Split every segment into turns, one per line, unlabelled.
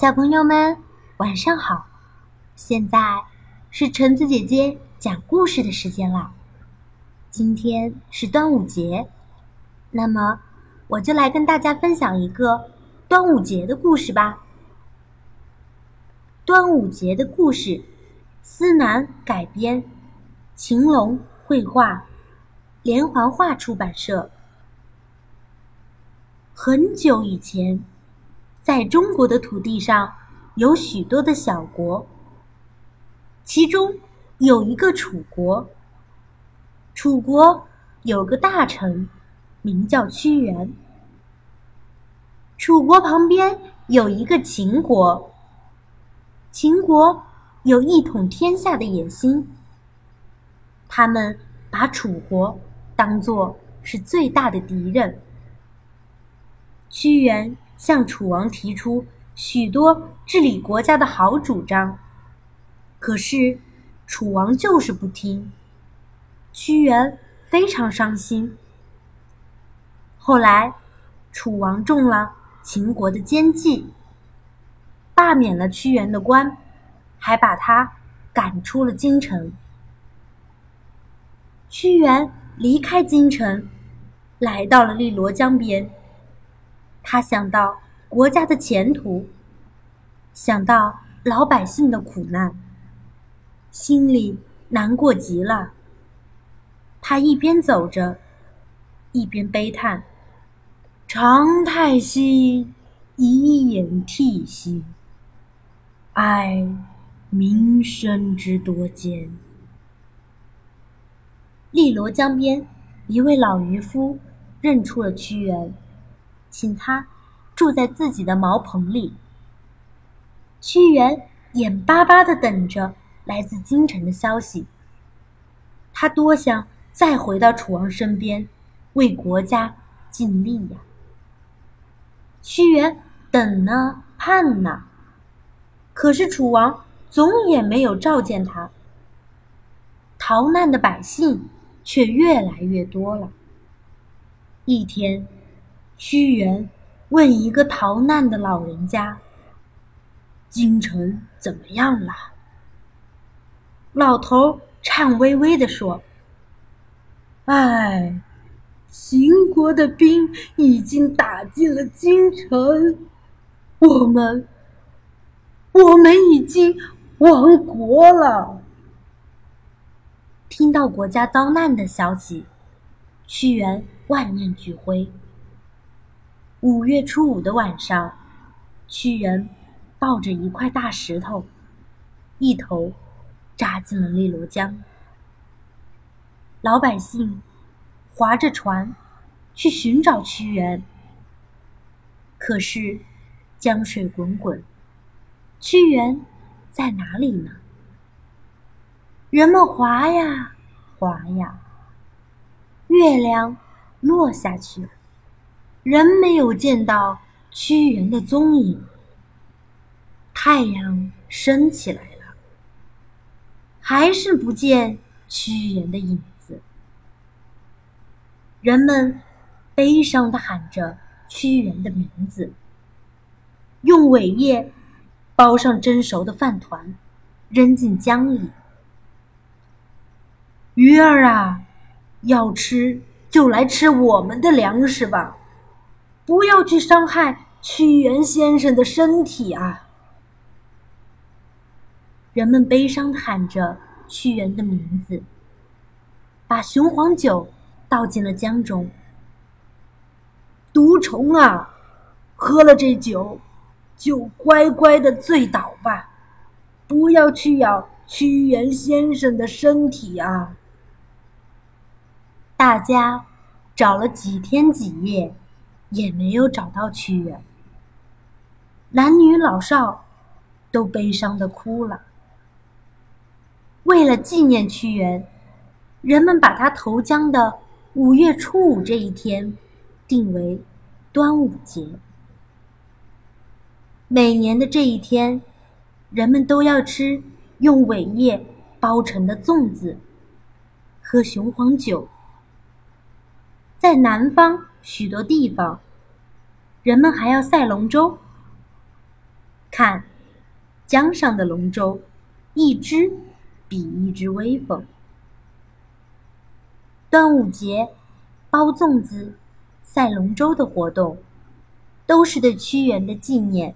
小朋友们，晚上好！现在是橙子姐姐讲故事的时间了。今天是端午节，那么我就来跟大家分享一个端午节的故事吧。端午节的故事，思南改编，晴龙绘画，连环画出版社。很久以前。在中国的土地上，有许多的小国，其中有一个楚国。楚国有个大臣，名叫屈原。楚国旁边有一个秦国，秦国有一统天下的野心，他们把楚国当作是最大的敌人。屈原。向楚王提出许多治理国家的好主张，可是楚王就是不听。屈原非常伤心。后来，楚王中了秦国的奸计，罢免了屈原的官，还把他赶出了京城。屈原离开京城，来到了汨罗江边。他想到国家的前途，想到老百姓的苦难，心里难过极了。他一边走着，一边悲叹：“长太息，以掩涕兮，哀，民生之多艰。”汨罗江边，一位老渔夫认出了屈原。请他住在自己的茅棚里。屈原眼巴巴的等着来自京城的消息。他多想再回到楚王身边，为国家尽力呀。屈原等呢，盼呢，可是楚王总也没有召见他。逃难的百姓却越来越多了。一天。屈原问一个逃难的老人家：“京城怎么样了？”老头颤巍巍地说：“唉，秦国的兵已经打进了京城，我们，我们已经亡国了。”听到国家遭难的消息，屈原万念俱灰。五月初五的晚上，屈原抱着一块大石头，一头扎进了汨罗江。老百姓划着船去寻找屈原，可是江水滚滚，屈原在哪里呢？人们划呀划呀，月亮落下去了。仍没有见到屈原的踪影。太阳升起来了，还是不见屈原的影子。人们悲伤的喊着屈原的名字，用苇叶包上蒸熟的饭团，扔进江里。鱼儿啊，要吃就来吃我们的粮食吧。不要去伤害屈原先生的身体啊！人们悲伤的喊着屈原的名字，把雄黄酒倒进了江中。毒虫啊，喝了这酒，就乖乖的醉倒吧，不要去咬屈原先生的身体啊！大家找了几天几夜。也没有找到屈原，男女老少都悲伤的哭了。为了纪念屈原，人们把他投江的五月初五这一天定为端午节。每年的这一天，人们都要吃用苇叶包成的粽子，喝雄黄酒。在南方。许多地方，人们还要赛龙舟。看，江上的龙舟，一只比一只威风。端午节，包粽子、赛龙舟的活动，都是对屈原的纪念。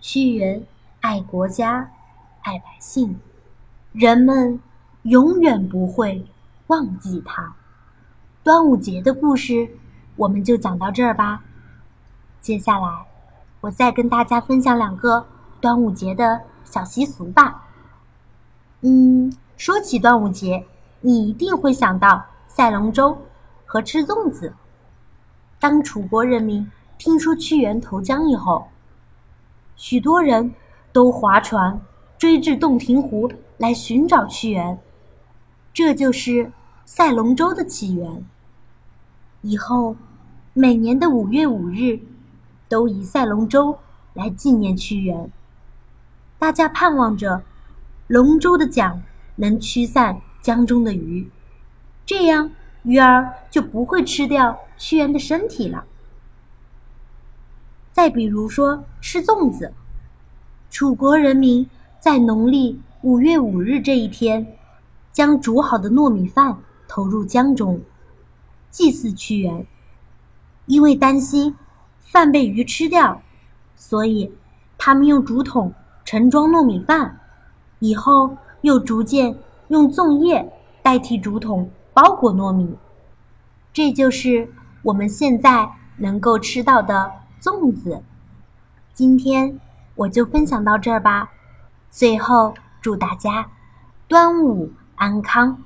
屈原爱国家，爱百姓，人们永远不会忘记他。端午节的故事，我们就讲到这儿吧。接下来，我再跟大家分享两个端午节的小习俗吧。嗯，说起端午节，你一定会想到赛龙舟和吃粽子。当楚国人民听说屈原投江以后，许多人都划船追至洞庭湖来寻找屈原，这就是赛龙舟的起源。以后，每年的五月五日，都以赛龙舟来纪念屈原。大家盼望着龙舟的桨能驱散江中的鱼，这样鱼儿就不会吃掉屈原的身体了。再比如说吃粽子，楚国人民在农历五月五日这一天，将煮好的糯米饭投入江中。祭祀屈原，因为担心饭被鱼吃掉，所以他们用竹筒盛装糯米饭，以后又逐渐用粽叶代替竹筒包裹糯米。这就是我们现在能够吃到的粽子。今天我就分享到这儿吧。最后祝大家端午安康。